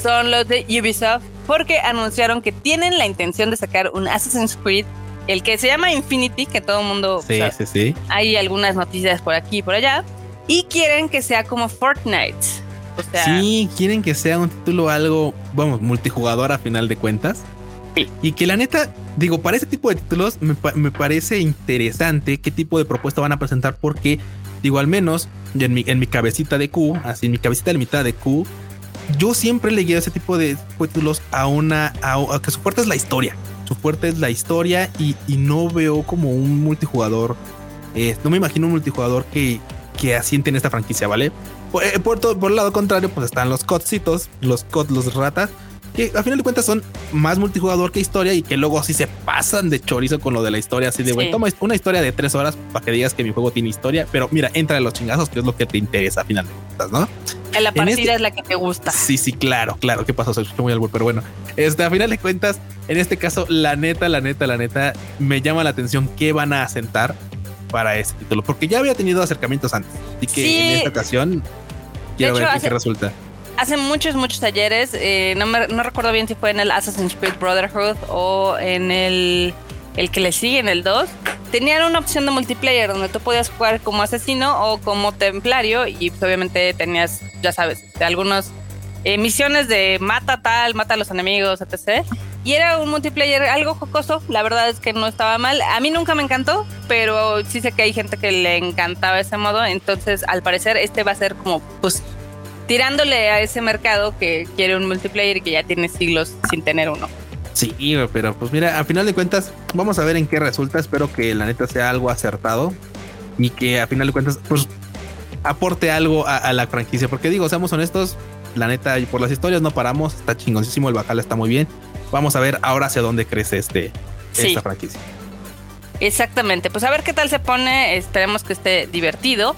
son los de Ubisoft porque anunciaron que tienen la intención de sacar un Assassin's Creed, el que se llama Infinity, que todo el mundo... Sí, sí, sí. Hay algunas noticias por aquí y por allá. Y quieren que sea como Fortnite. O sea, sí, quieren que sea un título algo, vamos, multijugador a final de cuentas. Sí. Y que la neta, digo, para ese tipo de títulos me, me, parece interesante qué tipo de propuesta van a presentar porque, digo, al menos en mi, en mi cabecita de Q, así en mi cabecita de mitad de Q, yo siempre le ese tipo de títulos a una, a, que su fuerte es la historia. Su fuerte es la historia y, no veo como un multijugador. Eh, no me imagino un multijugador que, que asiente en esta franquicia, ¿vale? Por, eh, por, por el lado contrario, pues están los codcitos, los cod, los ratas, que al final de cuentas son más multijugador que historia y que luego así se pasan de chorizo con lo de la historia, así de, güey, toma una historia de tres horas para que digas que mi juego tiene historia, pero mira, entra en los chingazos, que es lo que te interesa al final de cuentas, ¿no? En la partida este es la que te gusta. Sí, sí, claro, claro. ¿Qué pasó? Se escuchó muy albur, pero bueno. Este, a final de cuentas, en este caso, la neta, la neta, la neta, me llama la atención qué van a asentar para este título, porque ya había tenido acercamientos antes. Así que en esta ocasión quiero ver qué resulta hace muchos, muchos talleres. Eh, no, me, no recuerdo bien si fue en el Assassin's Creed Brotherhood o en el, el que le sigue, en el 2. Tenían una opción de multiplayer donde tú podías jugar como asesino o como templario y pues, obviamente tenías, ya sabes, algunas eh, misiones de mata tal, mata a los enemigos, etc. Y era un multiplayer algo jocoso, la verdad es que no estaba mal. A mí nunca me encantó, pero sí sé que hay gente que le encantaba ese modo, entonces al parecer este va a ser como pues tirándole a ese mercado que quiere un multiplayer y que ya tiene siglos sin tener uno. Sí, pero pues mira, a final de cuentas, vamos a ver en qué resulta. Espero que la neta sea algo acertado y que a final de cuentas, pues aporte algo a, la franquicia. Porque digo, seamos honestos, la neta, por las historias no paramos, está chingoncísimo, el bacal está muy bien. Vamos a ver ahora hacia dónde crece este, esta franquicia. Exactamente, pues a ver qué tal se pone, esperemos que esté divertido.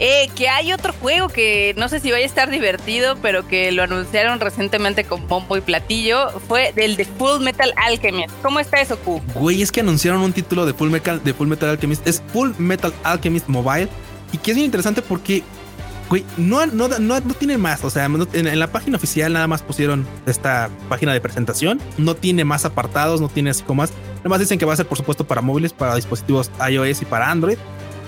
Eh, que hay otro juego que no sé si vaya a estar divertido, pero que lo anunciaron recientemente con bombo y platillo. Fue del de Full Metal Alchemist. ¿Cómo está eso, Q? Güey, es que anunciaron un título de Full Metal, de Full Metal Alchemist. Es Full Metal Alchemist Mobile. Y que es bien interesante porque, güey, no, no, no, tiene más. O sea, en, la página oficial nada más pusieron esta página de presentación. No tiene más apartados, no tiene así como más. Nada más dicen que va a ser, por supuesto, para móviles, para dispositivos iOS y para Android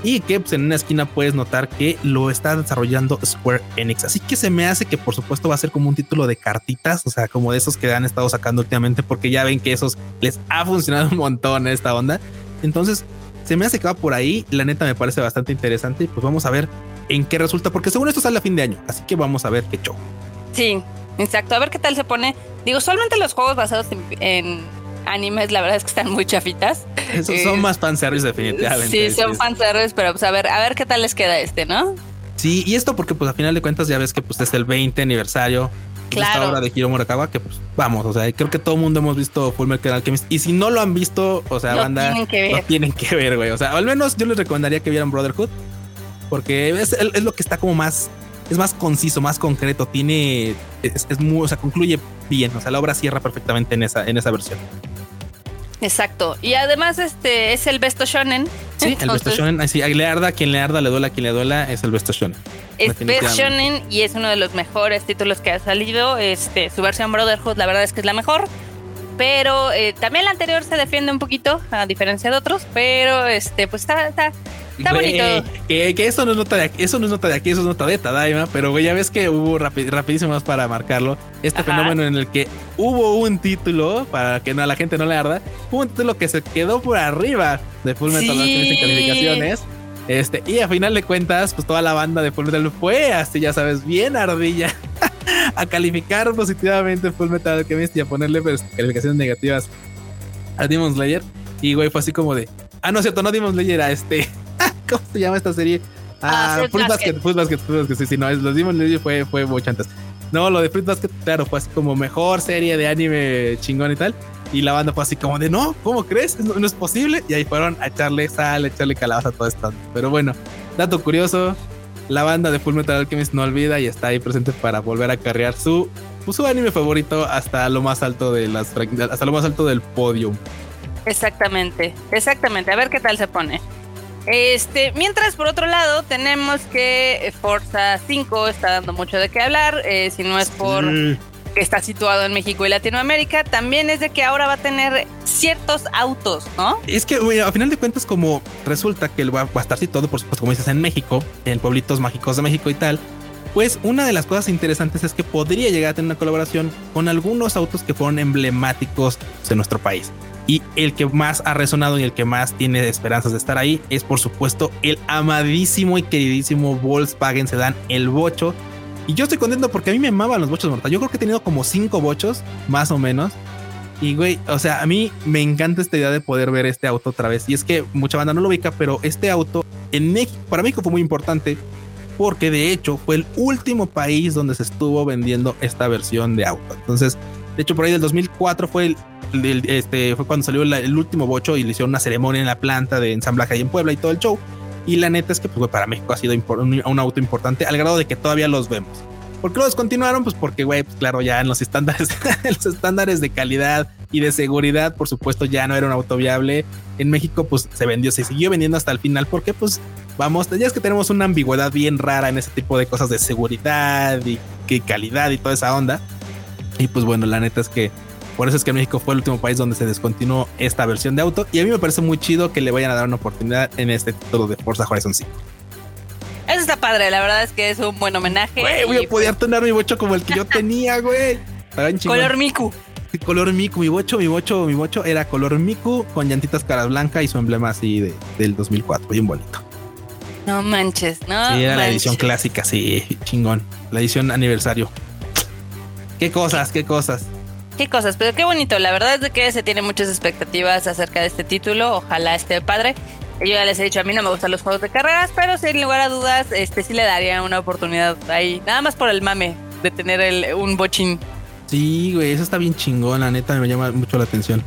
y que pues, en una esquina puedes notar que lo está desarrollando Square Enix. Así que se me hace que por supuesto va a ser como un título de cartitas, o sea, como de esos que han estado sacando últimamente porque ya ven que esos les ha funcionado [laughs] un montón esta onda. Entonces, se me hace que va por ahí, la neta me parece bastante interesante pues vamos a ver en qué resulta, porque según esto sale a fin de año, así que vamos a ver qué show. Sí, exacto, a ver qué tal se pone. Digo, solamente los juegos basados en animes, la verdad es que están muy chafitas. Esos son eh, más fanservice definitivamente. Sí, son fanservice, pero pues a ver, a ver qué tal les queda este, ¿no? Sí, y esto porque pues a final de cuentas ya ves que pues es el 20 aniversario de esta obra de Hiro Murakawa que pues vamos, o sea, creo que todo el mundo hemos visto Full Metal Alchemist y si no lo han visto, o sea, banda, tienen que ver. lo tienen que ver, güey. O sea, al menos yo les recomendaría que vieran Brotherhood porque es, es lo que está como más es más conciso, más concreto, tiene es, es, muy, o sea, concluye bien, o sea, la obra cierra perfectamente en esa en esa versión. Exacto. Y además, este es el Besto Shonen. Sí, el [laughs] Besto Shonen. Así, le arda, quien le arda, le duela, quien le duela, es el Besto Shonen. Es Best Shonen y es uno de los mejores títulos que ha salido. Este, su versión Brotherhood, la verdad es que es la mejor. Pero eh, también la anterior se defiende un poquito, a diferencia de otros. Pero este, pues está, está, Está bonito. Que, eso no es nota de aquí, eso no es nota de aquí, eso es nota de Tadaima, pero güey, ya ves que hubo rapidísimo más para marcarlo. Este fenómeno en el que hubo un título, para que no, a la gente no le arda, hubo un título que se quedó por arriba de Full Metal sí. calificaciones. Este, y a final de cuentas, pues toda la banda de Full Metal fue así, ya sabes, bien ardilla [laughs] a calificar positivamente Full Metal Alchemist y a ponerle pues, calificaciones negativas a Demon Slayer. Y güey, fue así como de, ah, no es cierto, no Demon Slayer, a este. [laughs] ¿Cómo se llama esta serie? Ah, ah Fruit, Basket, Fruit Basket, Fruit Basket, sí, sí, no, los dimos, fue, fue mucho antes. No, lo de Fruit Basket, claro, fue así como mejor serie de anime chingón y tal. Y la banda fue así como de, no, ¿cómo crees? No, es posible. Y ahí fueron a echarle sal, a echarle calabaza a todo esto. Pero bueno, dato curioso, la banda de Full Metal Alchemist no olvida y está ahí presente para volver a carrear su, pues, su anime favorito hasta lo más alto de las hasta lo más alto del podio. Exactamente, exactamente. A ver qué tal se pone. Este, mientras por otro lado tenemos que Forza 5 está dando mucho de qué hablar, eh, si no es por que está situado en México y Latinoamérica, también es de que ahora va a tener ciertos autos, ¿no? Es que, a final de cuentas, como resulta que va a estar situado, por supuesto, como dices, en México, en pueblitos mágicos de México y tal, pues una de las cosas interesantes es que podría llegar a tener una colaboración con algunos autos que fueron emblemáticos de nuestro país. Y el que más ha resonado y el que más tiene esperanzas de estar ahí es, por supuesto, el amadísimo y queridísimo Volkswagen Sedan, el Bocho. Y yo estoy contento porque a mí me amaban los bochos mortales. Yo creo que he tenido como cinco bochos, más o menos. Y güey, o sea, a mí me encanta esta idea de poder ver este auto otra vez. Y es que mucha banda no lo ubica, pero este auto en México, para México fue muy importante porque de hecho fue el último país donde se estuvo vendiendo esta versión de auto. Entonces, de hecho, por ahí del 2004 fue el este, fue cuando salió el último bocho y le hicieron una ceremonia en la planta de ensamblaje ahí en Puebla y todo el show. Y la neta es que pues, para México ha sido un, auto importante al grado de que todavía los vemos. ¿Por qué lo descontinuaron? Pues porque, güey, pues claro, ya en los estándares, [laughs] los estándares de calidad y de seguridad, por supuesto, ya no era un auto viable. En México, pues se vendió, se siguió vendiendo hasta el final, porque, pues, vamos, ya es que tenemos una ambigüedad bien rara en ese tipo de cosas de seguridad y, y calidad y toda esa onda. Y pues bueno, la neta es que por eso es que México fue el último país donde se descontinuó esta versión de auto. Y a mí me parece muy chido que le vayan a dar una oportunidad en este título de Forza Horizon 5. Eso está padre, la verdad es que es un buen homenaje. Güey, voy a poder tener mi bocho como el que yo [laughs] tenía, güey. Color Miku. color Miku, mi bocho, mi bocho, mi bocho era color Miku con llantitas cara blanca y su emblema así de, del 2004, bien bonito. No manches, no. Sí, era la edición clásica, sí, chingón. La edición aniversario. Qué cosas, qué cosas. Qué cosas, pero qué bonito. La verdad es de que se tiene muchas expectativas acerca de este título. Ojalá esté padre. Yo ya les he dicho, a mí no me gustan los juegos de carreras, pero sin lugar a dudas, este sí le daría una oportunidad ahí. Nada más por el mame de tener el, un bochín. Sí, güey, eso está bien chingón, la neta me llama mucho la atención.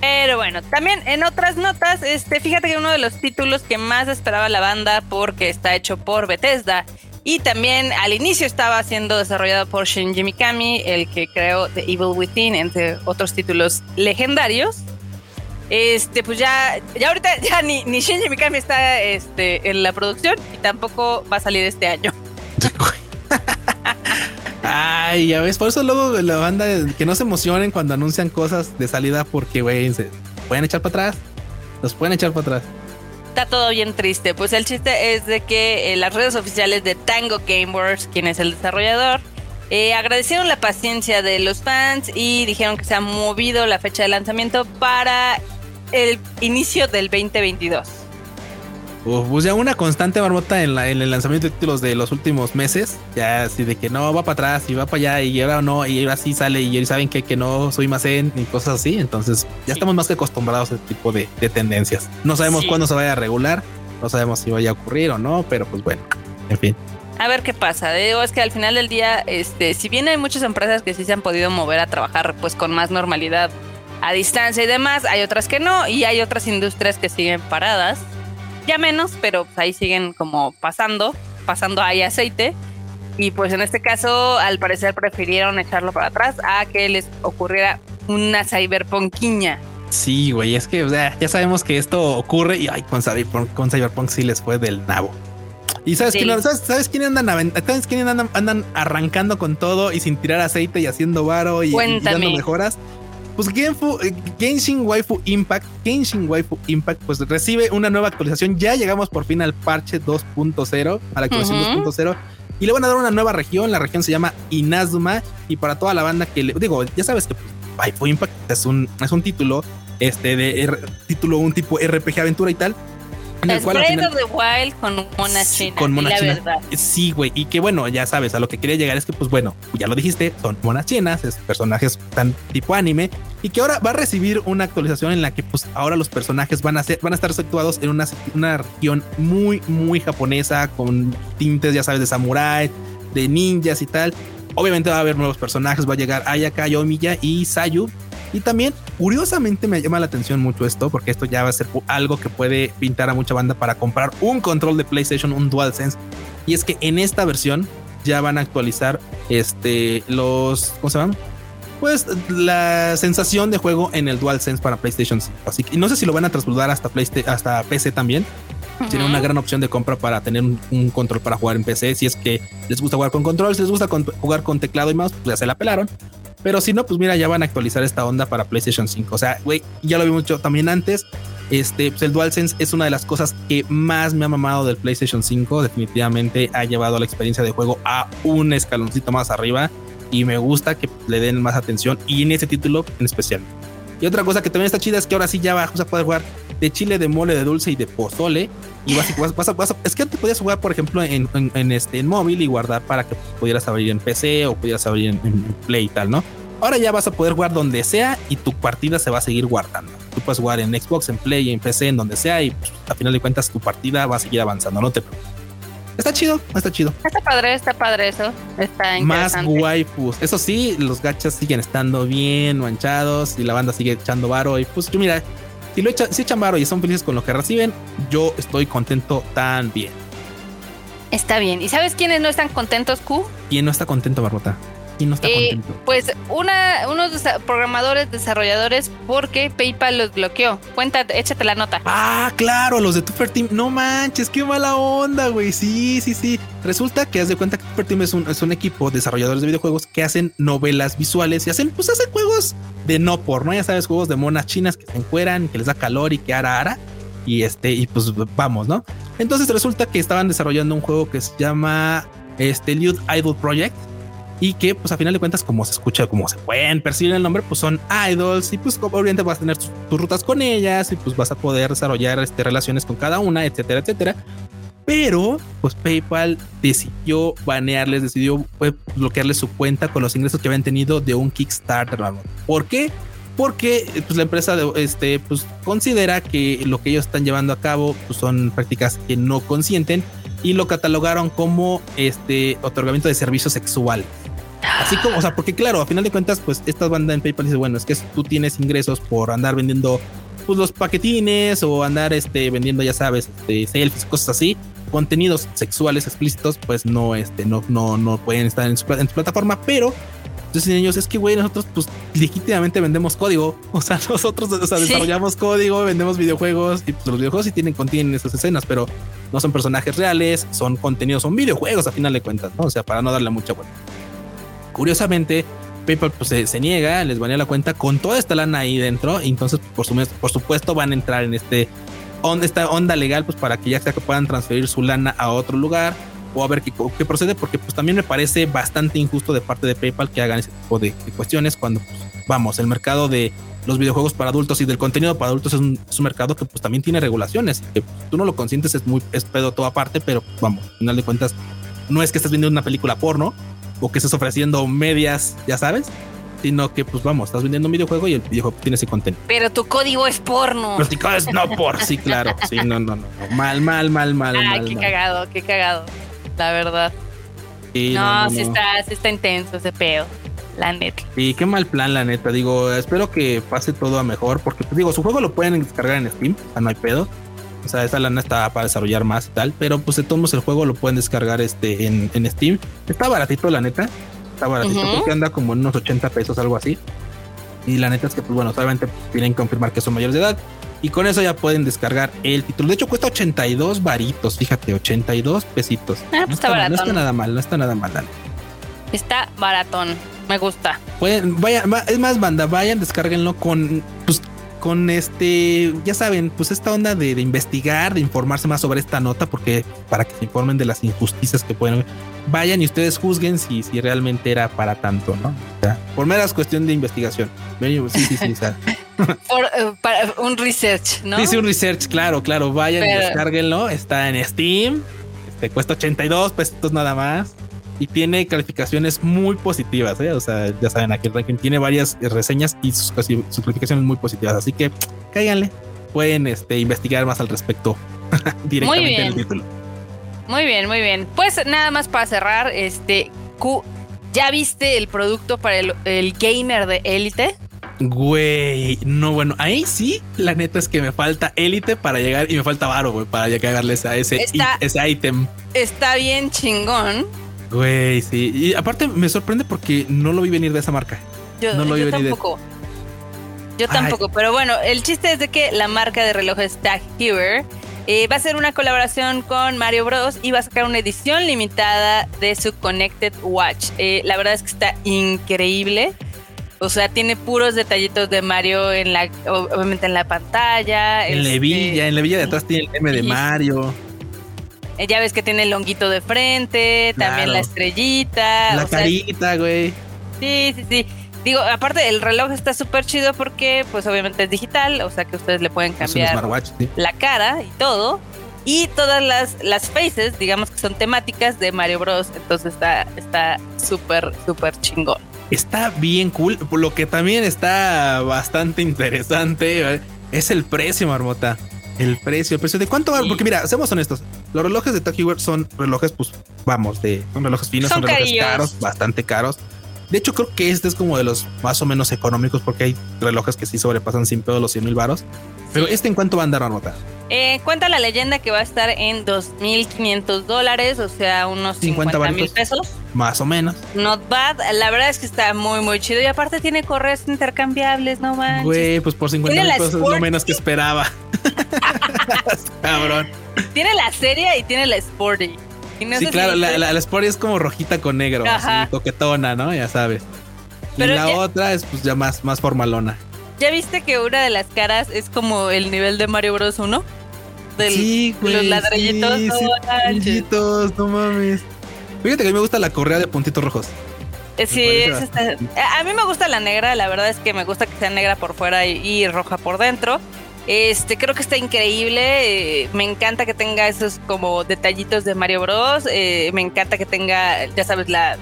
Pero bueno, también en otras notas, este, fíjate que uno de los títulos que más esperaba la banda porque está hecho por Bethesda y también al inicio estaba siendo desarrollado por Shinji Mikami, el que creó The Evil Within, entre otros títulos legendarios. Este, pues ya, ya ahorita [laughs] ya ni, ni Shinji Mikami está este, en la producción y tampoco va a salir este año. Ay, ya ves, por eso luego la banda que no se emocionen cuando anuncian cosas de salida porque, güey, se pueden echar para atrás. Los pueden echar para atrás. Está todo bien triste. Pues el chiste es de que eh, las redes oficiales de Tango Gameworks, quien es el desarrollador, eh, agradecieron la paciencia de los fans y dijeron que se ha movido la fecha de lanzamiento para el inicio del 2022 pues ya una constante barbota en, el lanzamiento de títulos de los últimos meses. Ya así de que no va para atrás y va para allá y ahora no, y ahora sí sale y saben que, que no soy más en y cosas así. Entonces ya estamos más que acostumbrados a este tipo de, tendencias. No sabemos cuándo se vaya a regular, no sabemos si vaya a ocurrir o no, pero pues bueno, en fin. A ver qué pasa. Digo, es que al final del día, este, si bien hay muchas empresas que sí se han podido mover a trabajar pues con más normalidad a distancia y demás, hay otras que no, y hay otras industrias que siguen paradas ya menos, pero pues, ahí siguen como pasando, pasando ahí aceite. Y pues en este caso, al parecer prefirieron echarlo para atrás a que les ocurriera una cyberpunkiña. Sí, güey, es que o sea, ya sabemos que esto ocurre y ay, con Cyberpunk, con Cyberpunk sí les fue del nabo. Y sabes, quién, ¿sabes, quién andan, ¿sabes quién andan, andan arrancando con todo y sin tirar aceite y haciendo varo y, y dando mejoras? Pues eh, Genshin Waifu Impact, Genshin Waifu Impact, pues recibe una nueva actualización. Ya llegamos por fin al parche 2.0, a la actualización 2.0. Y le van a dar una nueva región. La región se llama Inazuma. Y para toda la banda que le digo, ya sabes que pues, Waifu Impact es un, es un título, este de título, un tipo RPG aventura y tal es of the Wild con Mona China. Con Mona China. Verdad. Sí, güey. Y que bueno, ya sabes, a lo que quería llegar es que, pues bueno, ya lo dijiste, son monas chinas, es personajes tan tipo anime. Y que ahora va a recibir una actualización en la que, pues ahora los personajes van a ser, van a estar situados en una, una región muy, muy japonesa, con tintes, ya sabes, de samurái, de ninjas y tal. Obviamente va a haber nuevos personajes, va a llegar Ayaka, Yomiya y Sayu, y también, curiosamente, me llama la atención mucho esto, porque esto ya va a ser algo que puede pintar a mucha banda para comprar un control de PlayStation, un DualSense. Y es que en esta versión ya van a actualizar este los ¿cómo se llaman? Pues la sensación de juego en el DualSense para PlayStation 5. Así que no sé si lo van a trasladar hasta PlayStation, hasta PC también. Tiene una gran opción de compra para tener un, control para jugar en PC. Si es que les gusta jugar con control, si les gusta jugar con teclado y mouse, pues ya se la pelaron. Pero si no, pues mira, ya van a actualizar esta onda para PlayStation 5. O sea, güey, ya lo vimos también antes. Este, pues el DualSense es una de las cosas que más me ha mamado del PlayStation 5. Definitivamente ha llevado la experiencia de juego a un escaloncito más arriba. Y me gusta que le den más atención. Y en ese título en especial. Y otra cosa que también está chida es que ahora sí ya vas a poder jugar de chile, de mole, de dulce y de pozole. Y vas, vas, vas, es que antes podías jugar, por ejemplo, en, en, este, en móvil y guardar para que pudieras abrir en PC o pudieras abrir en, en, Play y tal, ¿no? Ahora ya vas a poder jugar donde sea y tu partida se va a seguir guardando. Tú puedes jugar en Xbox, en Play, en PC, en donde sea y pues, a final de cuentas tu partida va a seguir avanzando, no te preocupes. Está chido, está chido. Está padre, está padre eso. Está Más waifus. Eso sí, los gachas siguen estando bien manchados y la banda sigue echando varo. Y pues yo mira, si lo si echan varo y son felices con lo que reciben, yo estoy contento también. Está bien. ¿Y sabes quiénes no están contentos, Q? ¿Quién no está contento, Barbota? No está eh, contento? Pues una, unos programadores, desarrolladores, porque PayPal los bloqueó. Cuenta, échate la nota. Ah, claro, los de Tupper Team. No manches, qué mala onda, güey. Sí, sí, sí. Resulta que haz de cuenta que Tupper Team es un, es un equipo de desarrolladores de videojuegos que hacen novelas visuales y hacen, pues hacen juegos de no por, ¿no? Ya sabes, juegos de monas chinas que se encueran, que les da calor y que ara ara. Y este, y pues vamos, ¿no? Entonces resulta que estaban desarrollando un juego que se llama este Lude Idol Project y que pues a final de cuentas como se escucha, como se pueden percibir el nombre, pues son idols y pues obviamente vas a tener tus, rutas con ellas y pues vas a poder desarrollar este, relaciones con cada una, etcétera, etcétera. Pero pues PayPal decidió banearles, decidió pues, bloquearles su cuenta con los ingresos que habían tenido de un Kickstarter. ¿Por qué? Porque pues, la empresa este, pues, considera que lo que ellos están llevando a cabo pues, son prácticas que no consienten y lo catalogaron como este otorgamiento de servicios sexuales. Así como, o sea, porque claro, a final de cuentas, pues esta banda en PayPal dice, bueno, es que tú tienes ingresos por andar vendiendo pues, los paquetines o andar este, vendiendo, ya sabes, este, selfies, cosas así, contenidos sexuales explícitos, pues no, este, no, no, no pueden estar en su, plataforma, pero entonces ellos es que güey, nosotros pues legítimamente vendemos código, [laughs] o sea, nosotros desarrollamos código, vendemos videojuegos y pues, los videojuegos sí tienen contienen esas escenas, pero no son personajes reales, son contenidos, son videojuegos a final de cuentas, ¿no? O sea, para no darle mucha vuelta. Curiosamente, PayPal pues, se, niega, les banea la cuenta con toda esta lana ahí dentro. entonces, por, supuesto, van a entrar en este onda, esta onda legal, pues para que ya sea que puedan transferir su lana a otro lugar o a ver qué, qué procede, porque pues también me parece bastante injusto de parte de PayPal que hagan ese tipo de, cuestiones cuando, pues, vamos, el mercado de los videojuegos para adultos y del contenido para adultos es un, mercado que pues también tiene regulaciones, que pues, tú no lo consientes, es muy es pedo toda parte, pero vamos, al final de cuentas, no es que estés viendo una película porno, o que estés ofreciendo medias, ya sabes, sino que pues vamos, estás vendiendo un videojuego y el videojuego tiene ese contenido. Pero tu código es porno. Pero tu código es no por, sí, claro. Sí, no, no, no. Mal, mal, mal, mal. Ah, qué cagado, qué cagado. La verdad. no, sí está, sí está intenso ese pedo. La neta. Y qué mal plan, la neta. Digo, espero que pase todo a mejor, porque pues, digo, su juego lo pueden descargar en Steam, o sea, no hay pedo. O sea, esa lana está para desarrollar más y tal. Pero pues de todos modos el juego lo pueden descargar este en, en Steam. Está baratito, la neta. Está baratito porque anda como en unos 80 pesos, algo así. Y la neta es que, pues bueno, solamente tienen que confirmar que son mayores de edad. Y con eso ya pueden descargar el título. De hecho, cuesta 82 varitos, fíjate, 82 pesitos. Ah, pues no, está, no está nada mal, no está nada mal. Está baratón, me gusta. Pueden, vaya, es más, banda, vayan, descárguenlo con, pues, con este, ya saben, pues esta onda de, investigar, de informarse más sobre esta nota, porque para que se informen de las injusticias que pueden vayan y ustedes juzguen si, si realmente era para tanto, ¿no? O sea, por meras cuestión de investigación. Sí, sí, sí. [laughs] por, eh, para un research, ¿no? Sí, sí, un research, claro, claro. Vayan y descárguenlo. Está en Steam. Este cuesta 82 pesitos nada más y tiene calificaciones muy positivas. ¿eh? O sea, ya saben, aquí el ranking tiene varias reseñas y sus, calificaciones muy positivas. Así que cáiganle, pueden este, investigar más al respecto [laughs] directamente en el título. Muy bien, muy bien. Pues nada más para cerrar, este Q, ¿ya viste el producto para el, gamer de élite? Güey, no, bueno, ahí sí, la neta es que me falta élite para llegar y me falta varo, güey, para llegarles a ese, ese ítem. Está bien chingón Güey, sí. Y aparte me sorprende porque no lo vi venir de esa marca. Yo, no lo vi tampoco. Yo tampoco, pero bueno, el chiste es de que la marca de relojes Tag Heuer eh, va a hacer una colaboración con Mario Bros. y va a sacar una edición limitada de su Connected Watch. Eh, la verdad es que está increíble. O sea, tiene puros detallitos de Mario en la, obviamente en la pantalla. En la este, hebilla, en la hebilla de atrás tiene el M de Mario. Eh, ya ves que tiene el longuito de frente, también la estrellita. La carita, güey. Sí, sí, sí. Digo, aparte el reloj está súper chido porque pues obviamente es digital, o sea que ustedes le pueden cambiar la cara y todo. Y todas las, las faces, digamos que son temáticas de Mario Bros. Entonces está está súper, súper chingón. Está bien cool. Lo que también está bastante interesante eh, es el precio, Marmota. El precio, el precio de cuánto va, porque mira, seamos honestos, los relojes de Tokyo son relojes, pues vamos, de son relojes finos, son, relojes caros, bastante caros. De hecho, creo que este es como de los más o menos económicos porque hay relojes que sí sobrepasan sin pedo los 100 mil varos. Pero este en cuánto va a andar a notar? Eh, cuenta la leyenda que va a estar en 2.500 dólares, o sea, unos 50 mil pesos. Más o menos. Not bad. La verdad es que está muy, muy chido. Y aparte tiene correos intercambiables, no manches. Güey, pues por 50 mil pesos es lo menos que esperaba. [laughs] Cabrón. Tiene la serie y tiene la Sporty. sí, claro, la, la, Sporty es como rojita con negro, así, toquetona, ¿no? Ya sabes. y la otra es pues ya más, más formalona. ¿Ya viste que una de las caras es como el nivel de Mario Bros 1? sí, güey. Los ladrillitos. Sí, sí, ladrillitos, no mames. Fíjate que a mí me gusta la correa de puntitos rojos. Eh, sí, está... a mí me gusta la negra, la verdad es que me gusta que sea negra por fuera y, roja por dentro. Este, creo que está increíble. Eh, me encanta que tenga esos como detallitos de Mario Bros. Eh, me encanta que tenga, ya sabes, la,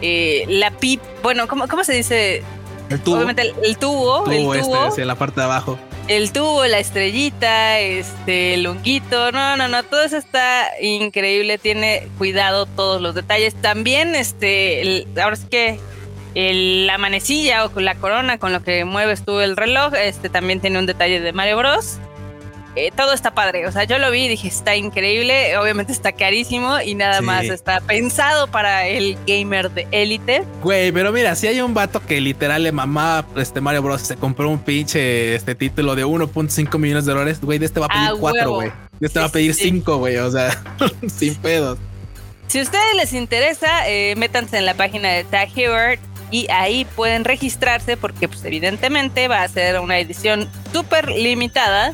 la pip. Bueno, ¿cómo, ¿cómo se dice? El tubo. Obviamente el, tubo. el tubo. Este, en la parte de abajo. el tubo, la estrellita, este, el honguito, no, no, no, todo eso está increíble, tiene cuidado todos los detalles. También, este, ahora es que la manecilla o la corona con lo que mueves tú el reloj, este también tiene un detalle de Mario Bros. Eh, todo está padre. O sea, yo lo vi y dije, está increíble. Obviamente está carísimo y nada más está pensado para el gamer de élite. Güey, pero mira, si hay un vato que literal le mamá este Mario Bros. se compró un pinche este título de 1.5 millones de dólares, güey, de este va a pedir 4, güey. De este va a pedir 5, güey. O sea, [laughs] sin pedos. Si a ustedes les interesa, eh, métanse en la página de Tag Hero y ahí pueden registrarse porque pues evidentemente va a ser una edición súper limitada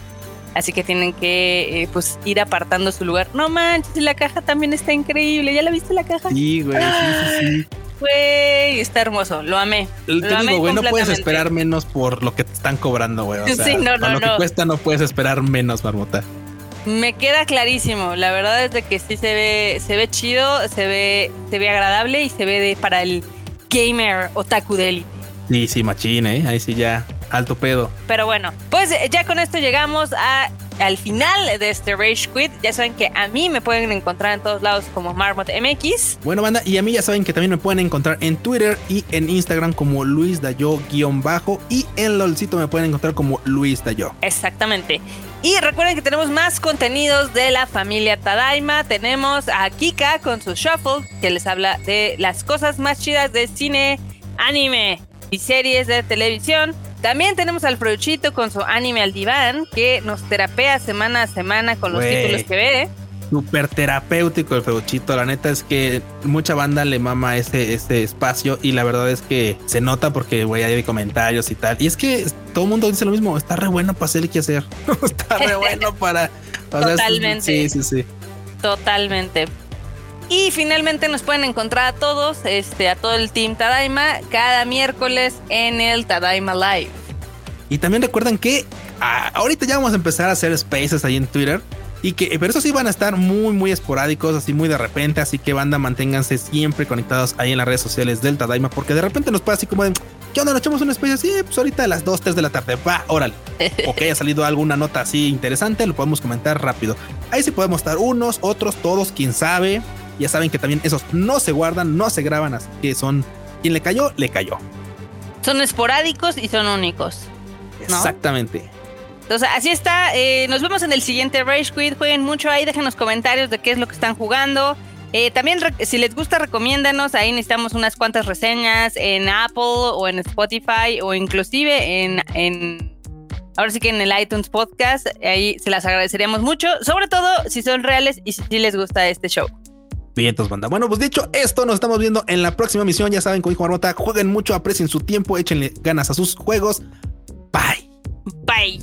Así que tienen que eh, pues ir apartando su lugar. No manches, la caja también está increíble. ¿Ya la viste la caja? Sí, güey, sí, sí, sí. Güey, está hermoso, lo amé. Te digo, güey, no puedes esperar menos por lo que te están cobrando, güey. O sea, sí, no, no, lo que cuesta no puedes esperar menos, Marmota. Me queda clarísimo. La verdad es de que sí se ve, se ve chido, se ve, se ve agradable y se ve de, para el gamer otaku de Sí, sí, machine, ¿eh? Ahí sí ya alto pedo. Pero bueno, pues eh, ya con esto llegamos a, al final de este Rage Quit. Ya saben que a mí me pueden encontrar en todos lados como Marmot MX. Bueno, banda, y a mí ya saben que también me pueden encontrar en Twitter y en Instagram como Luis Dayo-bajo y en LOLcito me pueden encontrar como Luis Dayo. Exactamente. Y recuerden que tenemos más contenidos de la familia Tadaima. Tenemos a Kika con su Shuffle, que les habla de las cosas más chidas de cine, anime y series de televisión. También tenemos al Freuchito con su anime al diván, que nos terapea semana a semana con los títulos que ve. Súper terapéutico el Freuchito. La neta es que mucha banda le mama este, este espacio y la verdad es que se nota porque, güey, hay comentarios y tal. Y es que todo el mundo dice lo mismo. Está re bueno para hacer que hacer. [laughs] está re [laughs] bueno para... Totalmente. sí, sí, sí. Totalmente. Y finalmente nos pueden encontrar a todos, este, a todo el Team Tadaima, cada miércoles en el Tadaima Live. Y también recuerden que ah, ahorita ya vamos a empezar a hacer spaces ahí en Twitter. Y que, pero eso sí van a estar muy, muy esporádicos, así muy de repente. Así que banda, manténganse siempre conectados ahí en las redes sociales del Tadaima, porque de repente nos pasa así como de, ¿qué onda? ¿Nos echamos una space así? Pues ahorita a las 2, 3 de la tarde, va, órale. o que haya salido alguna nota así interesante, lo podemos comentar rápido. Ahí sí podemos estar unos, otros, todos, quién sabe. Ya saben que también esos no se guardan, no se graban, así que son quien le cayó, le cayó. Son esporádicos y son únicos. Exactamente. Entonces, así está. Eh, nos vemos en el siguiente Rage Quit. Jueguen mucho ahí, dejen los comentarios de qué es lo que están jugando. Eh, también, si les gusta, recomiéndanos. Ahí necesitamos unas cuantas reseñas en Apple o en Spotify o inclusive en, en ahora sí que en el iTunes Podcast. Ahí se las agradeceríamos mucho. Sobre todo si son reales y si les gusta este show. Vientos, banda. Bueno, pues dicho esto, nos estamos viendo en la próxima misión. Ya saben, con Hijo Marmota, jueguen mucho, aprecien su tiempo, échenle ganas a sus juegos. Bye. Bye.